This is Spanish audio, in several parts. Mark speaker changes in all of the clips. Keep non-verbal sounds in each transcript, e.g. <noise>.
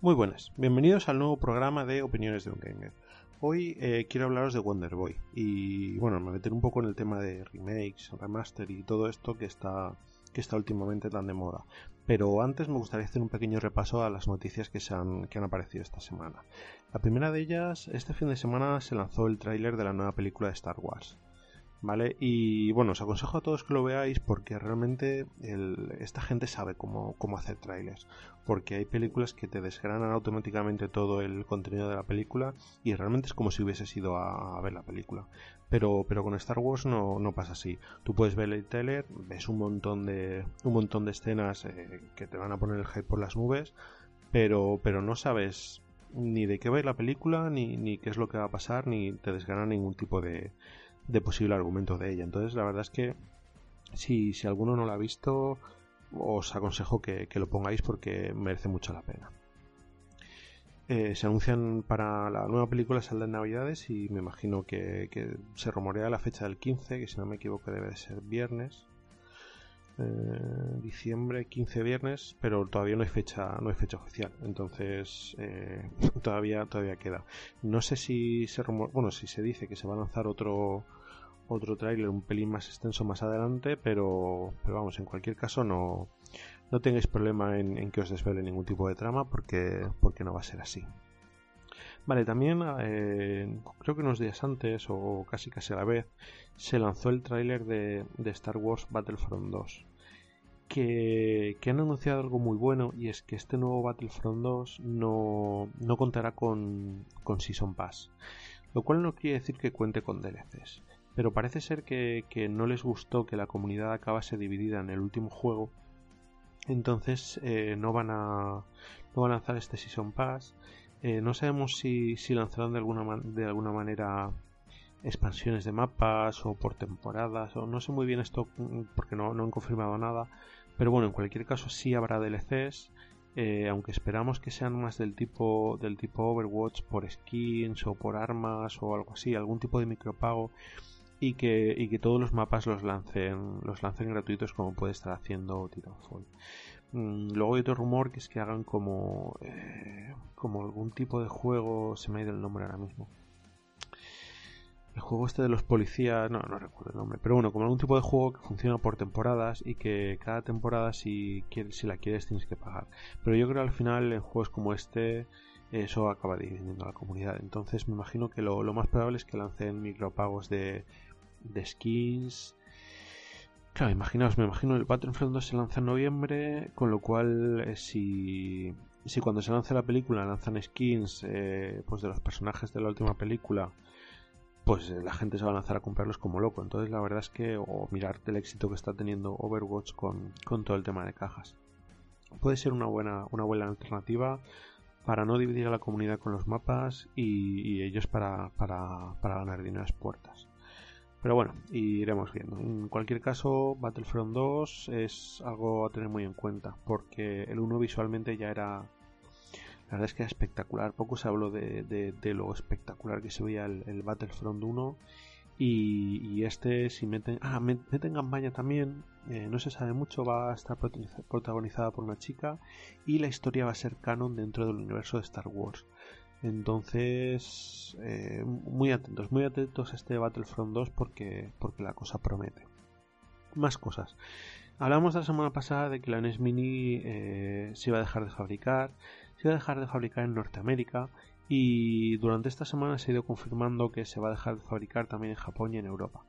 Speaker 1: Muy buenas, bienvenidos al nuevo programa de Opiniones de un Gamer. Hoy eh, quiero hablaros de Wonder Boy y bueno, me meter un poco en el tema de remakes, remaster y todo esto que está, que está últimamente tan de moda. Pero antes me gustaría hacer un pequeño repaso a las noticias que, se han, que han aparecido esta semana. La primera de ellas, este fin de semana se lanzó el tráiler de la nueva película de Star Wars. ¿Vale? Y bueno, os aconsejo a todos que lo veáis porque realmente esta gente sabe cómo, cómo hacer trailers. Porque hay películas que te desgranan automáticamente todo el contenido de la película y realmente es como si hubieses ido a, ver la película. Pero, pero con Star Wars no, no, pasa así. Tú puedes ver el trailer, ves un montón de, un montón de escenas eh, que te van a poner el hype por las nubes, pero, pero no sabes ni de qué va la película, ni, ni qué es lo que va a pasar, ni te desgrana ningún tipo de de posible argumento de ella. Entonces, la verdad es que si, si alguno no la ha visto, os aconsejo que, lo pongáis porque merece mucho la pena. Eh, se anuncian para la nueva película saldrá en Navidades y me imagino que, se rumorea la fecha del 15, que si no me equivoco debe de ser viernes. Eh, diciembre, 15 viernes, pero todavía no hay fecha, no hay fecha oficial, entonces eh, <laughs> todavía, todavía queda. No sé si se rumor, bueno, si se dice que se va a lanzar otro otro tráiler un pelín más extenso más adelante, pero, pero vamos, en cualquier caso no, no tengáis problema en, que os desvele ningún tipo de trama porque, porque no va a ser así. Vale, también eh, creo que unos días antes o casi casi a la vez se lanzó el tráiler de, Star Wars Battlefront 2 que, que, han anunciado algo muy bueno y es que este nuevo Battlefront 2 no, no contará con, con Season Pass lo cual no quiere decir que cuente con DLCs pero parece ser que, no les gustó que la comunidad acabase dividida en el último juego. Entonces eh, no, van a, no van a lanzar este Season Pass. Eh, no sabemos si, si lanzarán de alguna, de alguna manera expansiones de mapas o por temporadas o no sé muy bien esto mm, porque no, no han confirmado nada pero bueno en cualquier caso sí habrá DLCs eh, aunque esperamos que sean más del tipo del tipo Overwatch por skins o por armas o algo así algún tipo de micropago y que, y que todos los mapas los lancen, los lancen gratuitos como puede estar haciendo Titanfall. Mm, luego hay otro rumor que es que hagan como, eh, como algún tipo de juego, se me ha ido el nombre ahora mismo. El juego este de los policías, no, no recuerdo el nombre, pero bueno, como algún tipo de juego que funciona por temporadas y que cada temporada si, quieres, si la quieres tienes que pagar. Pero yo creo al final en juegos como este eso acaba dividiendo a la comunidad. Entonces me imagino que lo, lo más probable es que lancen micropagos de de skins. Claro, imaginaos, me imagino el Battlefront 2 se lanza en noviembre, con lo cual eh, si, si cuando se lance la película lanzan skins eh, pues de los personajes de la última película, pues eh, la gente se va a lanzar a comprarlos como loco. Entonces la verdad es que, o mirar el éxito que está teniendo Overwatch con, con todo el tema de cajas. Puede ser una buena, una buena alternativa para no dividir a la comunidad con los mapas y, ellos para, para, para ganar dinero a las puertas. Pero bueno, iremos viendo. En cualquier caso, Battlefront 2 es algo a tener muy en cuenta, porque el 1 visualmente ya era... La verdad es que era espectacular. Poco se habló de, lo espectacular que se veía el, Battlefront 1. Y, este, si meten... Ah, meten campaña también. Eh, no se sabe mucho. Va a estar protagonizada por una chica. Y la historia va a ser canon dentro del universo de Star Wars. Entonces, eh, muy atentos, muy atentos a este Battlefront 2 porque, porque la cosa promete. Más cosas. Hablamos la semana pasada de que la NES Mini eh, se iba a dejar de fabricar, se iba a dejar de fabricar en Norteamérica y durante esta semana se ha ido confirmando que se va a dejar de fabricar también en Japón y en Europa.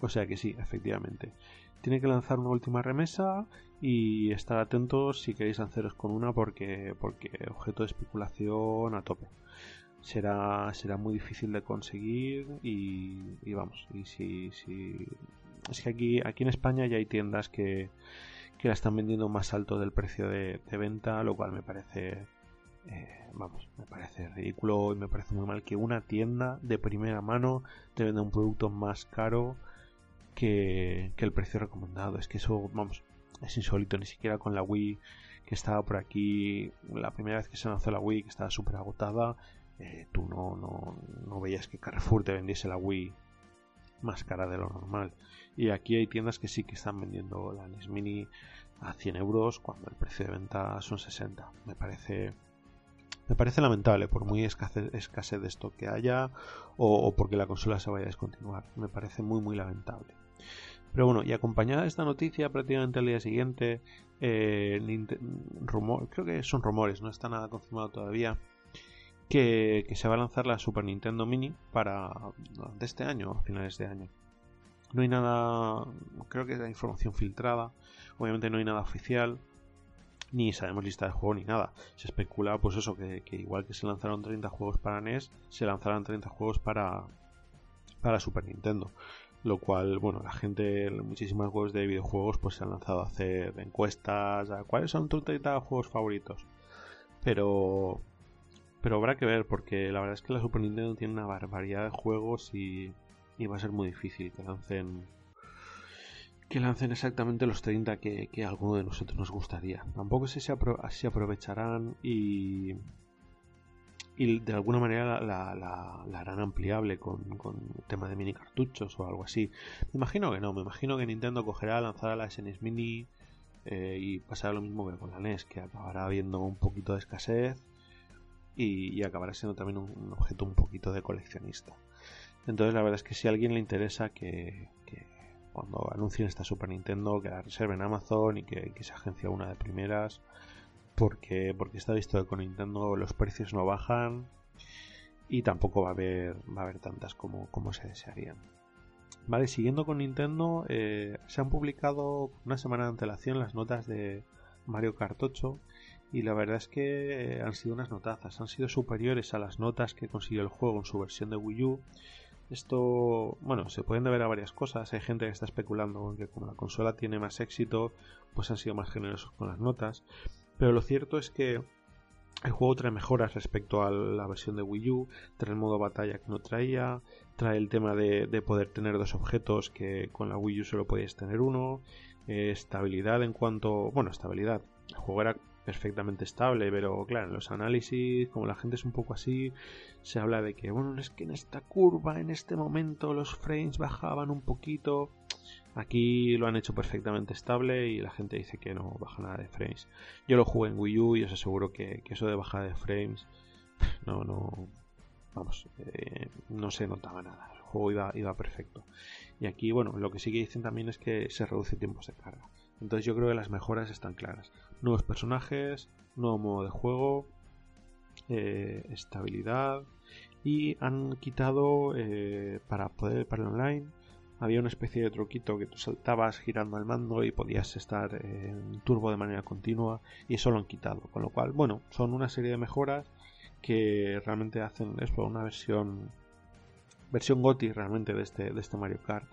Speaker 1: O sea que sí, efectivamente tiene que lanzar una última remesa y estar atentos si queréis lanzaros con una porque, porque objeto de especulación a tope. Será, será muy difícil de conseguir y, vamos, y si, si es que aquí, aquí en España ya hay tiendas que, que la están vendiendo más alto del precio de, venta, lo cual me parece, eh, vamos, me parece ridículo y me parece muy mal que una tienda de primera mano te venda un producto más caro que, el precio recomendado. Es que eso, vamos, es insólito, ni siquiera con la Wii que estaba por aquí, la primera vez que se lanzó la Wii, que estaba súper agotada, eh, tú no, no, no veías que Carrefour te vendiese la Wii más cara de lo normal. Y aquí hay tiendas que sí que están vendiendo la NES Mini a 100 euros cuando el precio de venta son 60. Me parece me parece lamentable por muy escasez, de esto que haya o, porque la consola se vaya a descontinuar. Me parece muy muy lamentable. Pero bueno, y acompañada de esta noticia, prácticamente al día siguiente, eh, rumor, creo que son rumores, no está nada confirmado todavía, que, se va a lanzar la Super Nintendo Mini para de este año, a finales de año. No hay nada, creo que es la información filtrada, obviamente no hay nada oficial, ni sabemos lista de juego ni nada. Se especula, pues eso, que, igual que se lanzaron 30 juegos para NES, se lanzarán 30 juegos para, para Super Nintendo. Lo cual, bueno, la gente, muchísimas webs de videojuegos, pues se han lanzado a hacer encuestas, a cuáles son tus 30 juegos favoritos. Pero, pero habrá que ver, porque la verdad es que la Super Nintendo tiene una barbaridad de juegos y, va a ser muy difícil que lancen que lancen exactamente los 30 que, que a alguno de nosotros nos gustaría. Tampoco sé si, si aprovecharán y, y de alguna manera la, harán ampliable con, con tema de mini cartuchos o algo así. Me imagino que no, me imagino que Nintendo cogerá, lanzará la SNES Mini eh, y pasará lo mismo que con la NES, que acabará habiendo un poquito de escasez y, acabará siendo también un, objeto un poquito de coleccionista. Entonces la verdad es que si a alguien le interesa que, cuando anuncien esta Super Nintendo que la reserve en Amazon y que, se agencia una de primeras porque, porque está visto que con Nintendo los precios no bajan y tampoco va a haber, va a haber tantas como, como se desearían. Vale, siguiendo con Nintendo, eh, se han publicado una semana de antelación las notas de Mario Kart 8 y la verdad es que eh, han sido unas notazas, han sido superiores a las notas que consiguió el juego en su versión de Wii U. Esto, bueno, se pueden deber a varias cosas. Hay gente que está especulando que como la consola tiene más éxito, pues han sido más generosos con las notas. Pero lo cierto es que el juego trae mejoras respecto a la versión de Wii U, trae el modo batalla que no traía, trae el tema de, poder tener dos objetos que con la Wii U solo podías tener uno, eh, estabilidad en cuanto, bueno, estabilidad. El juego era perfectamente estable, pero claro, en los análisis, como la gente es un poco así, se habla de que, bueno, es que en esta curva, en este momento, los frames bajaban un poquito. Aquí lo han hecho perfectamente estable y la gente dice que no baja nada de frames. Yo lo jugué en Wii U y os aseguro que, eso de bajada de frames, <laughs> no, no, vamos, eh, no se notaba nada. El juego iba, iba perfecto. Y aquí, bueno, lo que sí que dicen también es que se reduce tiempos de carga. Entonces yo creo que las mejoras están claras. Nuevos personajes, nuevo modo de juego, eh, estabilidad. Y han quitado eh, para poder para el online había una especie de truquito que tú saltabas girando el mando y podías estar en turbo de manera continua y eso lo han quitado. Con lo cual bueno son una serie de mejoras que realmente hacen eso una versión versión GOTI realmente de este, de este Mario Kart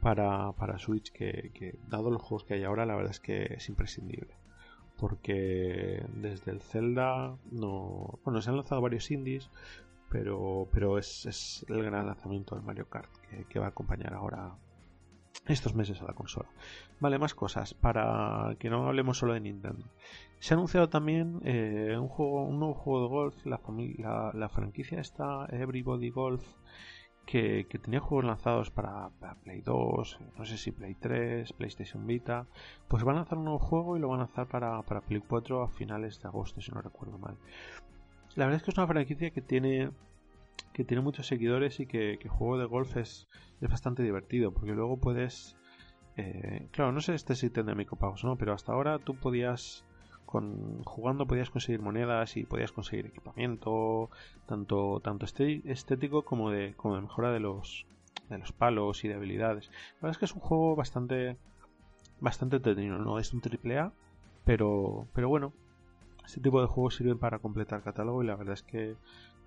Speaker 1: para, para Switch que, dado los juegos que hay ahora la verdad es que es imprescindible porque desde el Zelda no bueno se han lanzado varios indies pero pero es, el gran lanzamiento del Mario Kart que, va a acompañar ahora estos meses a la consola. Vale, más cosas para que no hablemos solo de Nintendo. Se ha anunciado también eh, un juego, un nuevo juego de golf, la, la, la franquicia está Everybody Golf que, tenía juegos lanzados para, Play 2, no sé si Play 3, PlayStation Vita, pues van a lanzar un nuevo juego y lo van a lanzar para, Play 4 a finales de agosto, si no recuerdo mal. La verdad es que es una franquicia que tiene que tiene muchos seguidores y que, juego de golf es, es, bastante divertido, porque luego puedes... Eh, claro, no sé este si tendrá micropagos no, pero hasta ahora tú podías con, jugando podías conseguir monedas y podías conseguir equipamiento, tanto, tanto estético como de, como de mejora de los, de los palos y de habilidades. La verdad es que es un juego bastante, bastante entretenido, no es un triple A, pero, pero bueno, este tipo de juegos sirven para completar catálogo y la verdad es que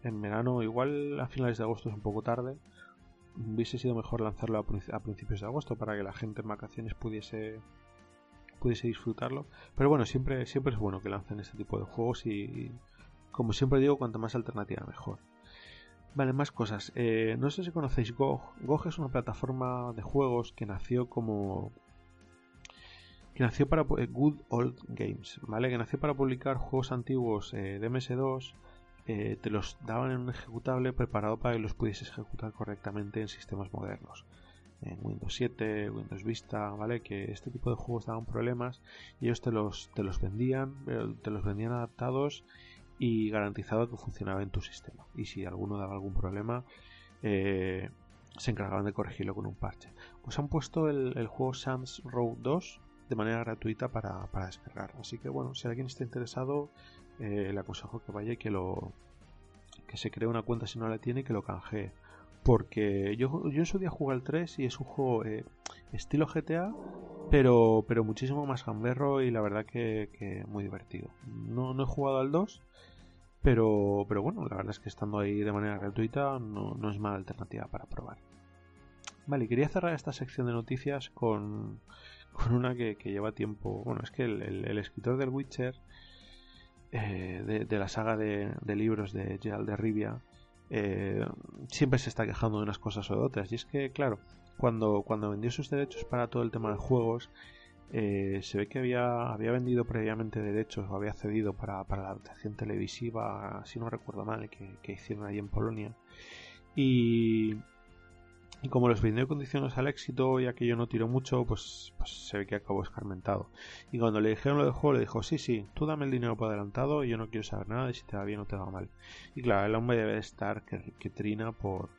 Speaker 1: en verano, igual a finales de agosto es un poco tarde, hubiese sido mejor lanzarlo a, principios de agosto para que la gente en vacaciones pudiese pudiese disfrutarlo. Pero bueno, siempre, siempre es bueno que lancen este tipo de juegos y, como siempre digo, cuanto más alternativa mejor. Vale, más cosas. Eh, no sé si conocéis GOG. GOG es una plataforma de juegos que nació como... Que nació para... Eh, Good Old Games, ¿vale? Que nació para publicar juegos antiguos eh, de MS2. te los daban en un ejecutable preparado para que los pudieses ejecutar correctamente en sistemas modernos en Windows 7, Windows Vista, ¿vale? Que este tipo de juegos daban problemas y ellos te los, te los vendían, te los vendían adaptados y garantizado que funcionaba en tu sistema. Y si alguno daba algún problema, eh, se encargaban de corregirlo con un parche. Pues han puesto el, juego Sam's Row 2 de manera gratuita para, descargar. Así que bueno, si alguien está interesado, eh, le aconsejo que vaya y que lo que se cree una cuenta si no la tiene y que lo canjee porque yo, yo en su día jugué al 3 y es un juego eh, estilo GTA, pero, pero muchísimo más gamberro y la verdad que, muy divertido. No, no, he jugado al 2, pero, pero bueno, la verdad es que estando ahí de manera gratuita no, no es mala alternativa para probar. Vale, quería cerrar esta sección de noticias con, con una que, lleva tiempo. Bueno, es que el, escritor del Witcher, eh, de, la saga de, libros de Gerald de Rivia, eh, siempre se está quejando de unas cosas o de otras. Y es que, claro, cuando, cuando vendió sus derechos para todo el tema de juegos, eh, se ve que había, había vendido previamente derechos o había cedido para, para la adaptación televisiva, si no recuerdo mal, que, que hicieron allí en Polonia. Y, y como los vendió condiciones al éxito y aquello no tiró mucho, pues, pues, se ve que acabó escarmentado. Y cuando le dijeron lo del juego, le dijo, sí, sí, tú dame el dinero por adelantado y yo no quiero saber nada de si te va bien o te va mal. Y claro, el hombre debe estar que, trina por,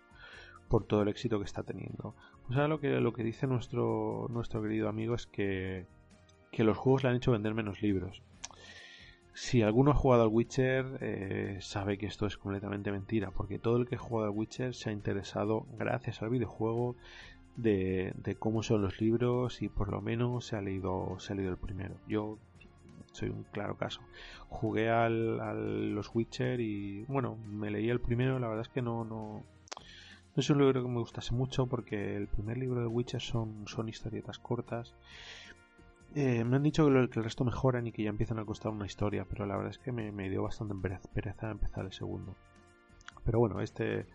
Speaker 1: por todo el éxito que está teniendo. Pues ahora lo que, lo que dice nuestro, nuestro querido amigo es que, que los juegos le han hecho vender menos libros. Si alguno ha jugado al Witcher, eh, sabe que esto es completamente mentira, porque todo el que ha jugado al Witcher se ha interesado, gracias al videojuego, de, cómo son los libros y por lo menos se ha leído, se ha leído el primero. Yo soy un claro caso. Jugué al, los Witcher y bueno, me leí el primero, la verdad es que no, no, no es un libro que me gustase mucho porque el primer libro de Witcher son, son historietas cortas eh, me han dicho que, el resto mejoran y que ya empiezan a costar una historia, pero la verdad es que me, dio bastante pereza empezar el segundo. Pero bueno, este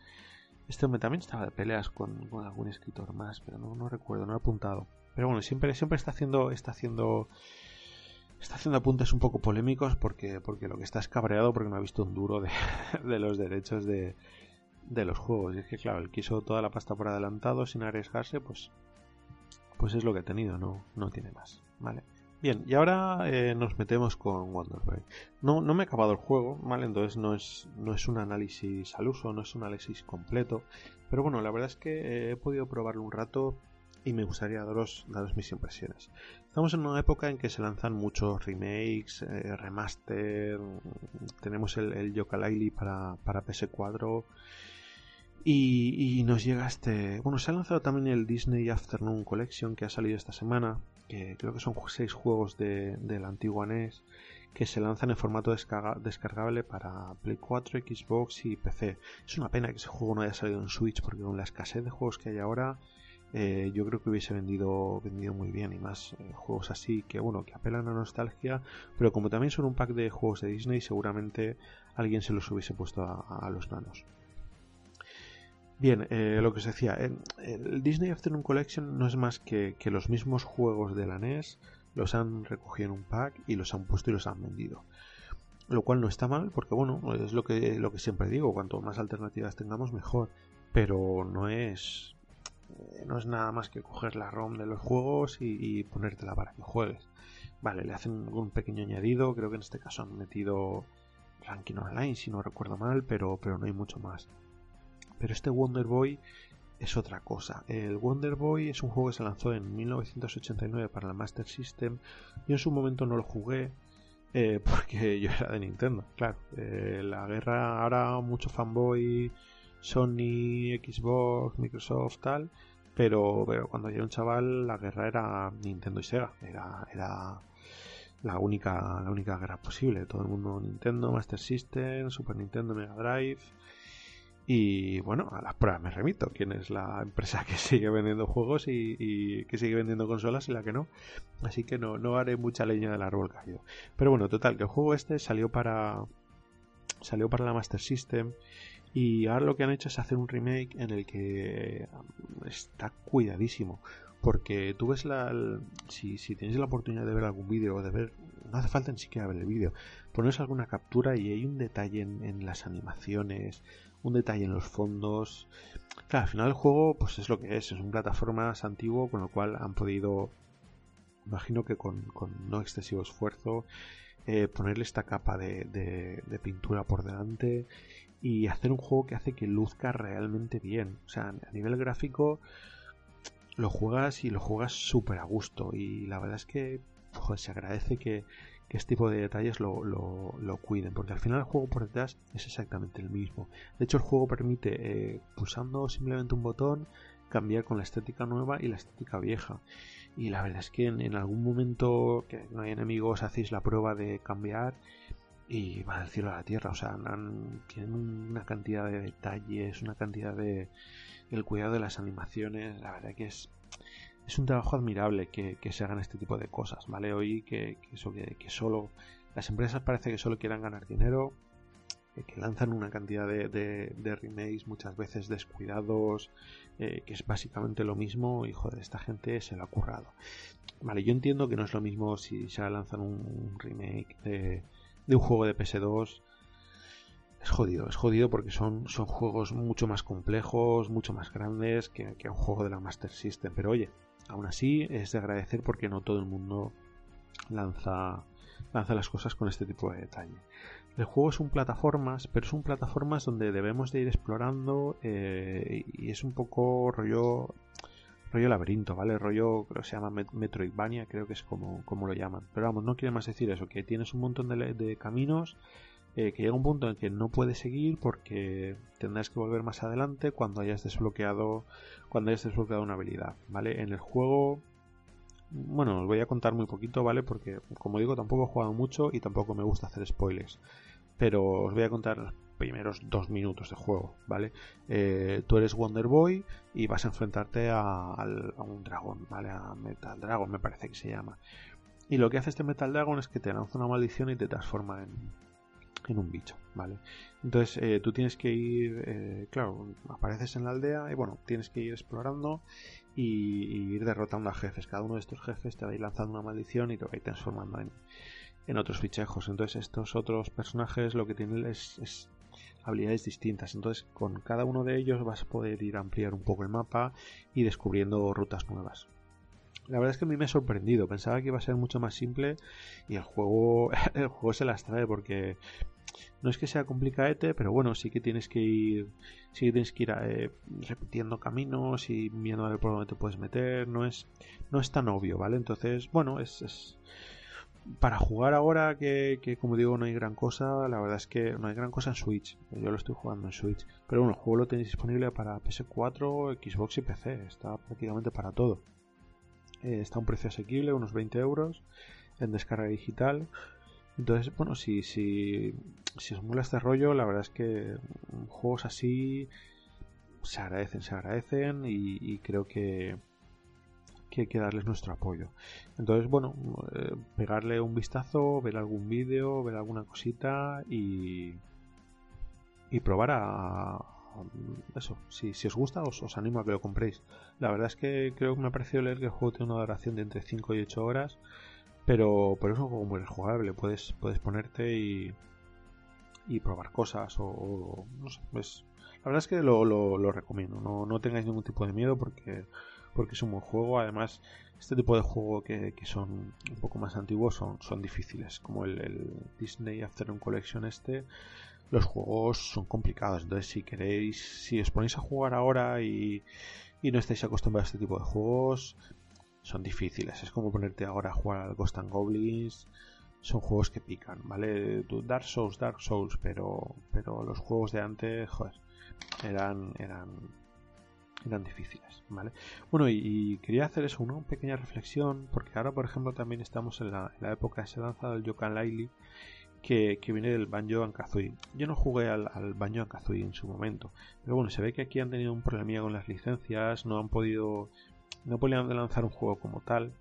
Speaker 1: este hombre también estaba de peleas con, algún escritor más, pero no, no, recuerdo, no he apuntado. Pero bueno, siempre, siempre está haciendo, está haciendo, está haciendo apuntes un poco polémicos porque, porque lo que está es cabreado porque no ha visto un duro de, <laughs> de los derechos de, de los juegos. Y es que claro, él quiso toda la pasta por adelantado sin arriesgarse, pues pues es lo que he tenido, no, no tiene más. ¿Vale? Bien, y ahora eh, nos metemos con Wonderboy. No, no me he acabado el juego, ¿vale? Entonces no es, no es un análisis al uso, no es un análisis completo. Pero bueno, la verdad es que eh, he podido probarlo un rato y me gustaría daros, daros mis impresiones. Estamos en una época en que se lanzan muchos remakes, eh, remaster, tenemos el, el Yooka para, para PS4 y, nos llega este. Bueno, se ha lanzado también el Disney Afternoon Collection que ha salido esta semana. Que creo que son seis juegos de, la antigua NES que se lanzan en formato descargable para Play 4, Xbox y PC. Es una pena que ese juego no haya salido en Switch porque con la escasez de juegos que hay ahora eh, yo creo que hubiese vendido, vendido muy bien y más eh, juegos así que bueno que apelan a nostalgia pero como también son un pack de juegos de Disney seguramente alguien se los hubiese puesto a los nanos Bien, eh, lo que os decía, el Disney Afternoon Collection no es más que, que los mismos juegos de la NES los han recogido en un pack y los han puesto y los han vendido. Lo cual no está mal, porque bueno, es lo que, lo que siempre digo, cuanto más alternativas tengamos mejor. Pero no es. No es nada más que coger la ROM de los juegos y, y ponértela para que juegues. Vale, le hacen un pequeño añadido, creo que en este caso han metido ranking online, si no recuerdo mal, pero, pero no hay mucho más. Pero este Wonder Boy es otra cosa. El Wonder Boy es un juego que se lanzó en 1989 para la Master System. Yo en su momento no lo jugué eh, <laughs> porque yo era de Nintendo, claro. Eh, la guerra, ahora mucho fanboy, Sony, Xbox, Microsoft, tal. Pero, pero cuando yo era un chaval, la guerra era Nintendo y Sega. Era, era la única, la única guerra posible. Todo el mundo Nintendo, Master System, Super Nintendo, Mega Drive Y bueno, a las pruebas me remito. ¿Quién es la empresa <laughs> que sigue vendiendo juegos y, que sigue vendiendo consolas y la que no? Así que no, no haré mucha leña del árbol caído. Pero bueno, total, que el juego este salió para. Salió para la Master System. Y ahora lo que han hecho es hacer un remake en el que está cuidadísimo. Porque tú ves la. si, si tienes la oportunidad de ver algún vídeo o de ver. No hace falta ni siquiera ver el vídeo. Pones alguna captura y hay un detalle en las animaciones un detalle en los fondos. Claro, al final el juego pues es lo que es, es un plataformas antiguo con lo cual han podido, imagino que con, no excesivo esfuerzo, eh, ponerle esta capa de, de, pintura por delante y hacer un juego que hace que luzca realmente bien. O sea, a nivel gráfico lo juegas y lo juegas súper a gusto y la verdad es que se agradece que, este tipo de detalles lo, cuiden, porque al final el juego por detrás es exactamente el mismo. De hecho, el juego permite, eh, pulsando simplemente un botón, cambiar con la estética nueva y la estética vieja. Y la verdad es que en, algún momento que no hay enemigos hacéis la prueba de cambiar y va del cielo a la tierra. O sea, tienen una cantidad de detalles, una cantidad de... el cuidado de las animaciones, la verdad que es es un trabajo admirable que, se hagan este tipo de cosas, ¿vale? Hoy que, eso, que, solo las empresas parece que solo quieran ganar dinero, que lanzan una cantidad de, remakes muchas veces descuidados, eh, que es básicamente lo mismo y joder, esta gente se lo ha currado. Vale, yo entiendo que no es lo mismo si se lanzan un, remake de, un juego de PS2 es jodido, es jodido porque son, son juegos mucho más complejos, mucho más grandes que, que, un juego de la Master System. Pero oye, Aún así, es de agradecer porque no todo el mundo lanza, lanza las cosas con este tipo de detalle. El juego es un plataformas, pero es un plataformas donde debemos de ir explorando eh, y es un poco rollo rollo laberinto, ¿vale? Rollo, que se llama Metroidvania, creo que es como, como lo llaman. Pero vamos, no quiere más decir eso, que tienes un montón de, de caminos eh, que llega un punto en que no puedes seguir porque tendrás que volver más adelante cuando hayas desbloqueado cuando hayas desbloqueado una habilidad, ¿vale? En el juego bueno, os voy a contar muy poquito, ¿vale? Porque como digo, tampoco he jugado mucho y tampoco me gusta hacer spoilers. Pero os voy a contar los primeros dos minutos de juego, ¿vale? Eh, tú eres Wonder Boy y vas a enfrentarte a, a, un dragón, ¿vale? A Metal Dragon, me parece que se llama. Y lo que hace este Metal Dragon es que te lanza una maldición y te transforma en, en un bicho, ¿vale? Entonces eh, tú tienes que ir, eh, claro, apareces en la aldea y bueno, tienes que ir explorando y, ir derrotando a jefes. Cada uno de estos jefes te va a ir lanzando una maldición y te va a ir transformando en, en otros fichejos. Entonces estos otros personajes lo que tienen es, habilidades distintas. Entonces con cada uno de ellos vas a poder ir a ampliar un poco el mapa y descubriendo rutas nuevas. La verdad es que a mí me ha sorprendido. Pensaba que iba a ser mucho más simple y el juego, <laughs> el juego se las trae porque no es que sea complicadete, pero bueno, sí que tienes que ir, sí tienes que ir eh, repitiendo caminos y viendo a ver por dónde te puedes meter. No es, no es tan obvio, ¿vale? Entonces, bueno, es, es para jugar ahora que, que, como digo no hay gran cosa, la verdad es que no hay gran cosa en Switch. Yo lo estoy jugando en Switch, pero bueno, el juego lo tenéis disponible para PS4, Xbox y PC. Está prácticamente para todo. Eh, está a un precio asequible, unos 20 euros en descarga digital. Entonces, bueno, si, si, si os mola este rollo, la verdad es que juegos así se agradecen, se agradecen y, creo que, que, hay que darles nuestro apoyo. Entonces, bueno, eh, pegarle un vistazo, ver algún vídeo, ver alguna cosita y, y probar a, eso, si, si os gusta os, os, animo a que lo compréis. La verdad es que creo que me ha parecido leer que el juego tiene una duración de entre 5 y 8 horas pero, pero es un juego muy jugable, puedes, puedes ponerte y, y probar cosas o, no sé, pues la verdad es que lo, lo, recomiendo, no, no, tengáis ningún tipo de miedo porque, porque es un buen juego, además este tipo de juego que, que son un poco más antiguos son, son difíciles, como el, el Disney Afternoon Collection este, los juegos son complicados, entonces si queréis, si os ponéis a jugar ahora y, y no estáis acostumbrados a este tipo de juegos, son difíciles. Es como ponerte ahora a jugar al Ghost and Goblins. Son juegos que pican, ¿vale? Dark Souls, Dark Souls, pero, pero los juegos de antes, eran, eran, eran difíciles, ¿vale? Bueno, y, quería hacer eso, una pequeña reflexión, porque ahora, por ejemplo, también estamos en la, época de ese lanzado el Yokan Laili, que, viene del Banjo Kazooie. Yo no jugué al, al Banjo Kazooie en su momento, pero bueno, se ve que aquí han tenido un problemilla con las licencias, no han podido, no podían lanzar un juego como tal.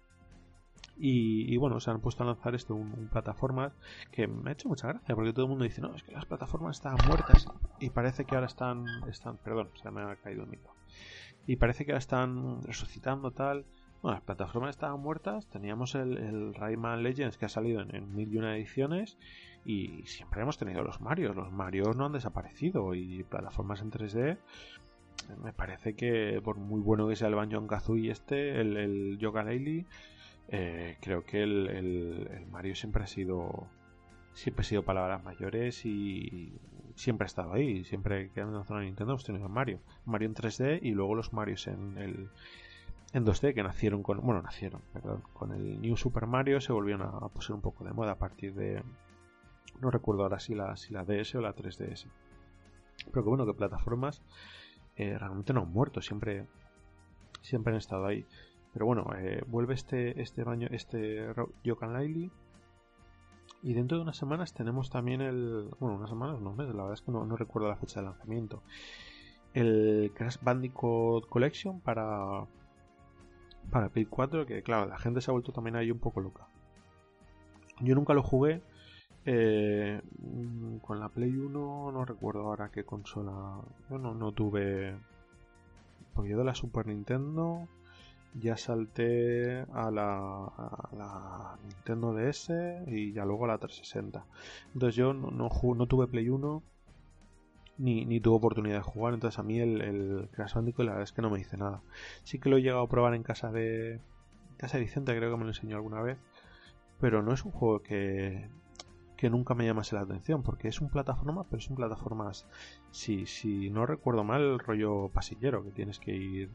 Speaker 1: Y, bueno, se han puesto a lanzar esto, un, plataformas que me ha hecho mucha gracia porque todo el mundo dice, no, es que las plataformas estaban muertas y parece que ahora están, están perdón, se me ha caído el micro. Y parece que ahora están resucitando tal. Bueno, las plataformas estaban muertas, teníamos el, el Rayman Legends que ha salido en, mil y una ediciones y siempre hemos tenido los Marios. Los Marios no han desaparecido y plataformas en 3D me parece que por muy bueno que sea el Banjo Kazooie este, el, el Yoga Daily eh, creo que el, Mario siempre ha sido siempre ha sido palabras mayores y siempre ha estado ahí. Siempre que han lanzado Nintendo hemos tenido Mario. Mario en 3D y luego los Marios en el en 2D que nacieron con bueno nacieron perdón con el New Super Mario se volvieron a, poner un poco de moda a partir de no recuerdo ahora si la si la DS o la 3DS pero que bueno que plataformas eh, realmente no han muerto siempre siempre han estado ahí pero bueno, eh, vuelve este, este baño, este Yokan Laili. Y dentro de unas semanas tenemos también el. Bueno, unas semanas, no meses, la verdad es que no, recuerdo la fecha de lanzamiento. El Crash Bandicoot Collection para. Para Play 4, que claro, la gente se ha vuelto también ahí un poco loca. Yo nunca lo jugué. Eh, con la Play 1 no recuerdo ahora qué consola. Yo no, no tuve. Porque yo de la Super Nintendo ya salté a la, Nintendo DS y ya luego a la 360. Entonces yo no, no, tuve Play 1 ni, ni, tuve oportunidad de jugar, entonces a mí el, el Crash Bandicoot la verdad es que no me dice nada. Sí que lo he llegado a probar en casa de casa de Vicente, creo que me lo enseñó alguna vez, pero no es un juego que, que nunca me llamase la atención, porque es un plataforma, pero es un plataforma, si, si no recuerdo mal, el rollo pasillero, que tienes que ir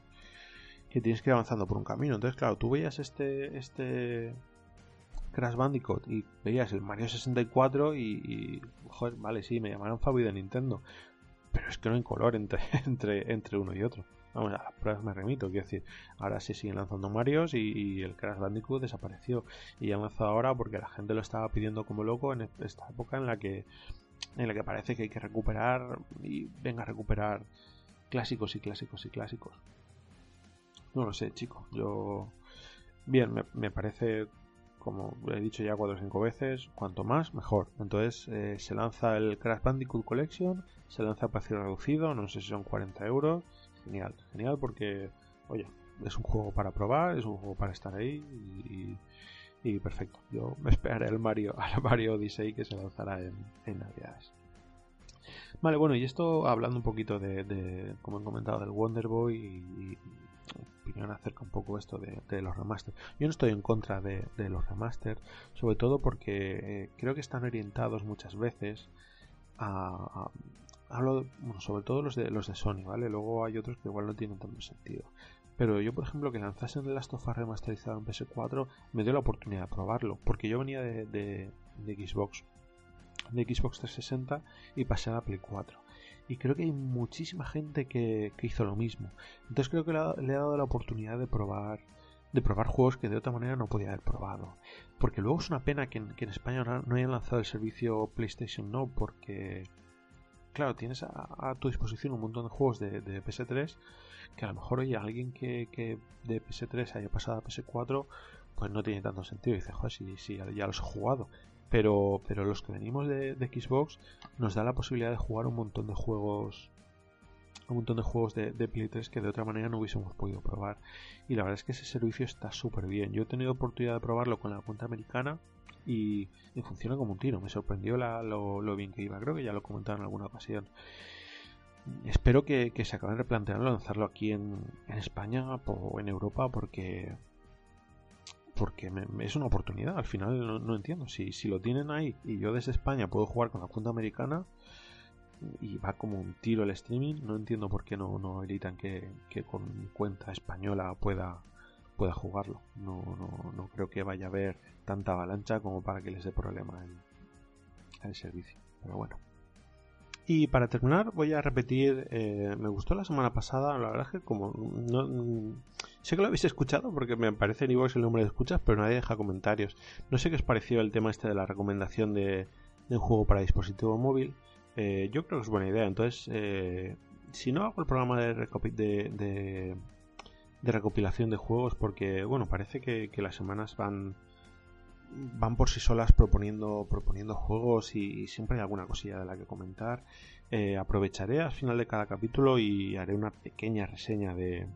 Speaker 1: que tienes que ir avanzando por un camino. Entonces, claro, tú veías este, este Crash Bandicoot y veías el Mario 64 y, joder, vale, sí, me llamaron Fabi de Nintendo, pero es que no hay color entre, <laughs> entre, entre uno y otro. Vamos, a las pruebas me remito, quiero decir, ahora se siguen lanzando Marios y, el Crash Bandicoot desapareció. Y han lanzado ahora porque la gente lo estaba pidiendo como loco en esta época en la que en la que parece que hay que recuperar y venga a recuperar clásicos y clásicos y clásicos. No lo sé, chico. Yo. Bien, me, parece, como he dicho ya cuatro o cinco veces, cuanto más, mejor. Entonces eh, se lanza el Crash Bandicoot Collection, se lanza a precio reducido, no sé si son 40 euros. Genial, genial porque, oye, es un juego para probar, es un juego para estar ahí y, perfecto. Yo me esperaré al Mario, <laughs> al Mario Odyssey que se lanzará en, en Navidades. Vale, bueno, y esto hablando un poquito de, como he comentado, del Wonder Boy y, opinión acerca un poco esto de, los remasters. Yo no estoy en contra de, los remasters, sobre todo porque eh, creo que están orientados muchas veces a, hablo bueno, sobre todo los de los de Sony, ¿vale? Luego hay otros que igual no tienen tanto sentido. Pero yo, por ejemplo, que lanzasen el Last of Us remasterizado en PS4 me dio la oportunidad de probarlo, porque yo venía de, de, Xbox de Xbox 360 y pasé a la Play 4 y creo que hay muchísima gente que, hizo lo mismo. Entonces creo que le ha, dado la oportunidad de probar de probar juegos que de otra manera no podía haber probado. Porque luego es una pena que en, España no, hayan lanzado el servicio PlayStation No, porque claro, tienes a, tu disposición un montón de juegos de, PS3 que a lo mejor, oye, alguien que, que, de PS3 haya pasado a PS4, pues no tiene tanto sentido. dice, joder, si, si ya los he jugado pero, pero los que venimos de, Xbox nos da la posibilidad de jugar un montón de juegos un montón de juegos de, Play 3 que de otra manera no hubiésemos podido probar. Y la verdad es que ese servicio está súper bien. Yo he tenido oportunidad de probarlo con la cuenta americana y, funciona como un tiro. Me sorprendió lo, bien que iba. Creo que ya lo comentado en alguna ocasión. Espero que, se acaben replanteando lanzarlo aquí en, en España o en Europa porque porque es una oportunidad. Al final no, entiendo. Si, si, lo tienen ahí y yo desde España puedo jugar con la cuenta americana y va como un tiro el streaming, no entiendo por qué no, no habilitan que, con cuenta española pueda, pueda jugarlo. No, no, no creo que vaya a haber tanta avalancha como para que les dé problema el, el servicio. Pero bueno. Y para terminar voy a repetir, eh, me gustó la semana pasada, la verdad es que como no, sé que lo habéis escuchado porque me parece en iVoox el nombre de escuchas, pero nadie deja comentarios. No sé qué os pareció el tema este de la recomendación de un juego para dispositivo móvil, eh, yo creo que es buena idea. Entonces, eh, si no hago el programa de, de, de, recopilación de juegos, porque, bueno, parece que, las semanas van van por sí solas proponiendo proponiendo juegos y, siempre hay alguna cosilla de la que comentar. Eh, aprovecharé al final de cada capítulo y haré una pequeña reseña de,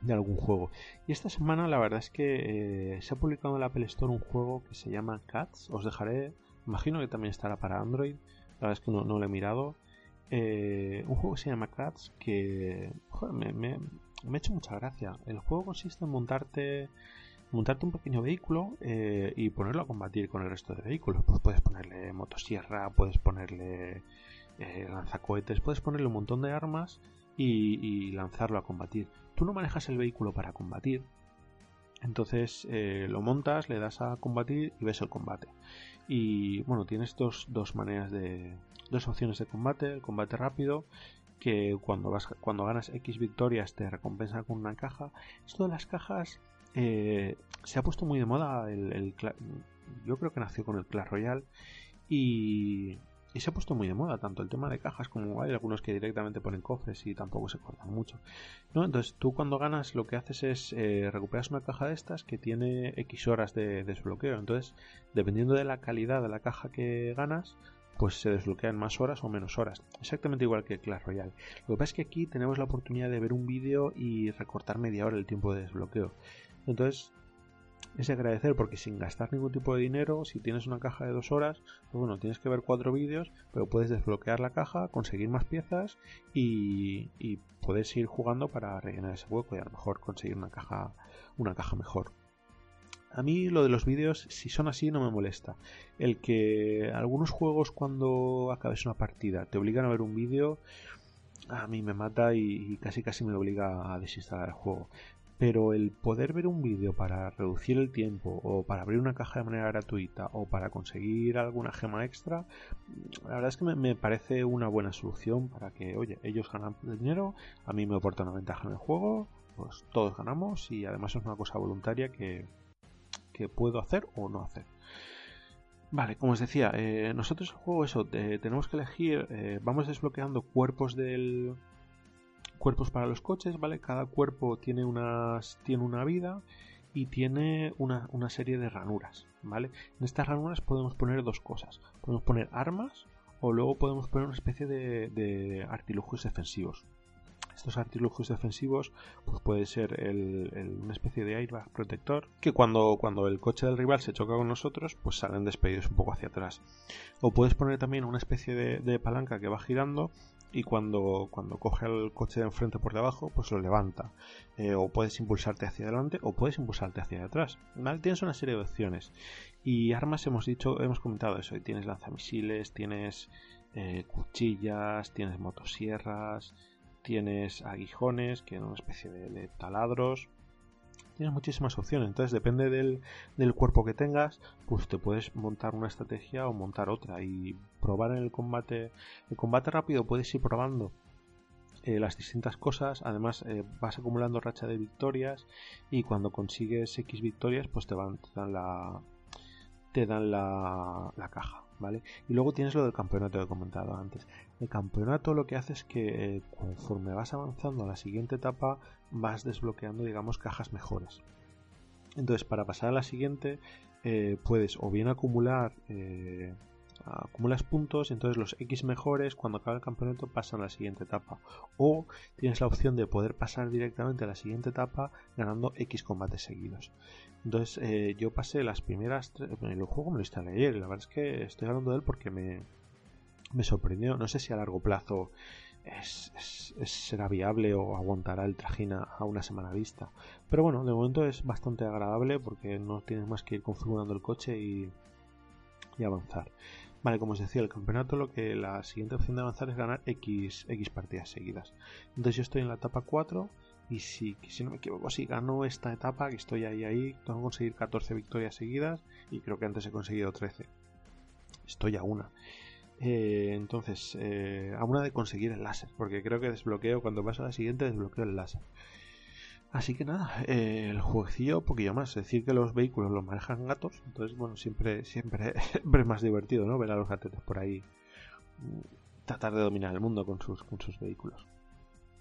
Speaker 1: de algún juego. Y esta semana la verdad es que se ha publicado en la Apple Store un juego que se llama Cats. Os dejaré, imagino que también estará para Android. La verdad es que no, lo he mirado. Eh, un juego que se llama Cats que me, ha hecho mucha gracia. El juego consiste en montarte montarte un pequeño vehículo eh, y ponerlo a combatir con el resto de vehículos. Pues puedes ponerle motosierra, puedes ponerle eh, lanzacohetes, puedes ponerle un montón de armas y, lanzarlo a combatir. Tú no manejas el vehículo para combatir, entonces lo montas, le das a combatir y ves el combate. Y bueno, tienes dos, dos maneras de. dos opciones de combate. El combate rápido, que cuando vas cuando ganas X victorias te recompensa con una caja. Esto de las cajas eh, se ha puesto muy de moda. El, yo creo que nació con el Clash Royale. Y, y se ha puesto muy de moda, tanto el tema de cajas como hay algunos que directamente ponen cofres y tampoco se cortan mucho. ¿no? Entonces tú cuando ganas lo que haces es eh, recuperas una caja de estas que tiene X horas de desbloqueo. Entonces, dependiendo de la calidad de la caja que ganas, pues se desbloquean más horas o menos horas. Exactamente igual que Clash Royale. Lo que pasa es que aquí tenemos la oportunidad de ver un vídeo y recortar media hora el tiempo de desbloqueo. Entonces, es agradecer porque sin gastar ningún tipo de dinero, si tienes una caja de dos horas, pues bueno, tienes que ver cuatro vídeos, pero puedes desbloquear la caja, conseguir más piezas y, y puedes ir jugando para rellenar ese hueco y a lo mejor conseguir una caja, una caja mejor. A mí lo de los vídeos, si son así, no me molesta. El que algunos juegos cuando acabes una partida te obligan a ver un vídeo, a mí me mata y, casi casi me obliga a desinstalar el juego pero el poder ver un vídeo para reducir el tiempo o para abrir una caja de manera gratuita o para conseguir alguna gema extra, la verdad es que me, parece una buena solución para que, oye, ellos ganan dinero, a mí me aporta una ventaja en el juego, pues todos ganamos y además es una cosa voluntaria que, puedo hacer o no hacer. Vale, como os decía, eh, nosotros el juego eso, eh, tenemos que elegir, eh, vamos desbloqueando cuerpos del, cuerpos para los coches, ¿vale? Cada cuerpo tiene, unas, tiene una vida y tiene una, serie de ranuras, ¿vale? En estas ranuras podemos poner dos cosas. Podemos poner armas o luego podemos poner una especie de, artilugios defensivos. Estos artilugios defensivos pues puede ser una especie de airbag protector que cuando, cuando el coche del rival se choca con nosotros pues salen despedidos un poco hacia atrás. O puedes poner también una especie de palanca que va girando y cuando, cuando coge el coche de enfrente por debajo, pues lo levanta. Eh, o puedes impulsarte hacia adelante o puedes impulsarte hacia atrás. Tienes una serie de opciones. Y armas hemos dicho, hemos comentado eso. Tienes lanzamisiles, tienes eh, cuchillas, tienes motosierras, tienes aguijones, que son una especie de taladros tienes muchísimas opciones. Entonces, depende del, del, cuerpo que tengas, pues te puedes montar una estrategia o montar otra. Y probar en el combate. El combate rápido puedes ir probando eh, las distintas cosas. Además, eh, vas acumulando racha de victorias. Y cuando consigues X victorias, pues te, van, te dan la. Te dan la, la caja. ¿Vale? Y luego tienes lo del campeonato que he comentado antes. El campeonato lo que hace es que eh, conforme vas avanzando a la siguiente etapa vas desbloqueando digamos cajas mejores. Entonces para pasar a la siguiente eh, puedes o bien acumular eh, acumulas puntos, entonces los X mejores cuando acaba el campeonato pasan a la siguiente etapa. O tienes la opción de poder pasar directamente a la siguiente etapa ganando X combates seguidos. Entonces yo pasé las primeras el juego me lo instalé ayer, la verdad es que estoy hablando de él porque me, me sorprendió. No sé si a largo plazo será viable o aguantará el trajín a, una semana vista. Pero bueno, de momento es bastante agradable porque no tienes más que ir configurando el coche y, avanzar. Vale, como os decía, el campeonato lo que la siguiente opción de avanzar es ganar X, X partidas seguidas. Entonces yo estoy en la etapa 4 y si, si no me equivoco, si gano esta etapa, que estoy ahí, ahí, tengo que conseguir 14 victorias seguidas y creo que antes he conseguido 13. Estoy a una. Eh, entonces, eh, a una de conseguir el láser, porque creo que desbloqueo, cuando paso a la siguiente, desbloqueo el láser. Así que nada, eh, el jueguecillo un poquillo más. Es decir, que los vehículos los manejan gatos. Entonces, bueno, siempre, <laughs> siempre, es más divertido, ¿no? Ver a los gatetes por ahí mm, tratar de dominar el mundo con sus, con sus vehículos.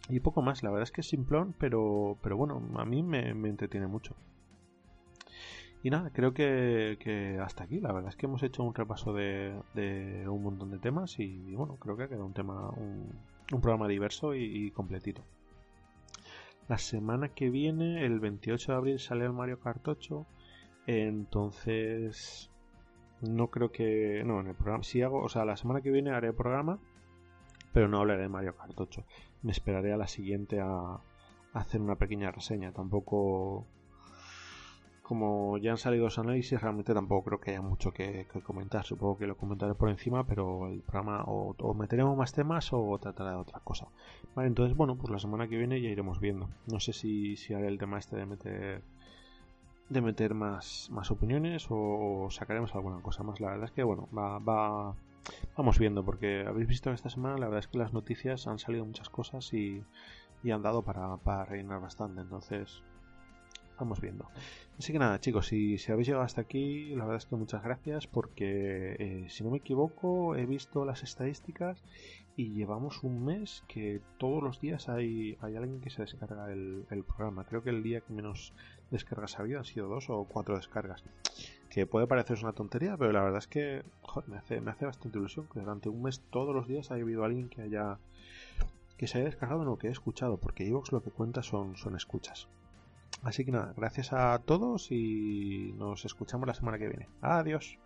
Speaker 1: Y poco más, la verdad es que es simplón, pero, pero bueno, a mí me, entretiene mucho. Y nada, creo que, hasta aquí. La verdad es que hemos hecho un repaso de, un montón de temas y, bueno, creo que ha quedado un tema, un, programa diverso y completito. La semana que viene, el 28 de abril, sale el Mario Kart 8. Entonces, no creo que. No, en el programa. Si hago. O sea, la semana que viene haré programa. Pero no hablaré de Mario Kart 8. Me esperaré a la siguiente a hacer una pequeña reseña. Tampoco como ya han salido los análisis, realmente tampoco creo que haya mucho que, comentar. Supongo que lo comentaré por encima, pero el programa o, meteremos más temas o tratará de otra cosa. Vale, entonces, bueno, pues la semana que viene ya iremos viendo. No sé si, si haré el tema este de meter de meter más, más opiniones o, sacaremos alguna cosa más. La verdad es que, bueno, va, va, vamos viendo, porque habéis visto esta semana, la verdad es que las noticias han salido muchas cosas y, y han dado para, para reinar bastante. Entonces, vamos viendo. Así que nada, chicos, si, si habéis llegado hasta aquí, la verdad es que muchas gracias porque, eh, si no me equivoco, he visto las estadísticas y llevamos un mes que todos los días hay, hay alguien que se descarga el, programa. Creo que el día que menos descargas ha habido han sido dos o cuatro descargas. Que puede parecer una tontería, pero la verdad es que me, hace, me hace bastante ilusión que durante un mes todos los días haya habido alguien que haya que se haya descargado en lo que he escuchado, porque Evox lo que cuenta son, son escuchas. Así que nada, gracias a todos y nos escuchamos la semana que viene. Adiós.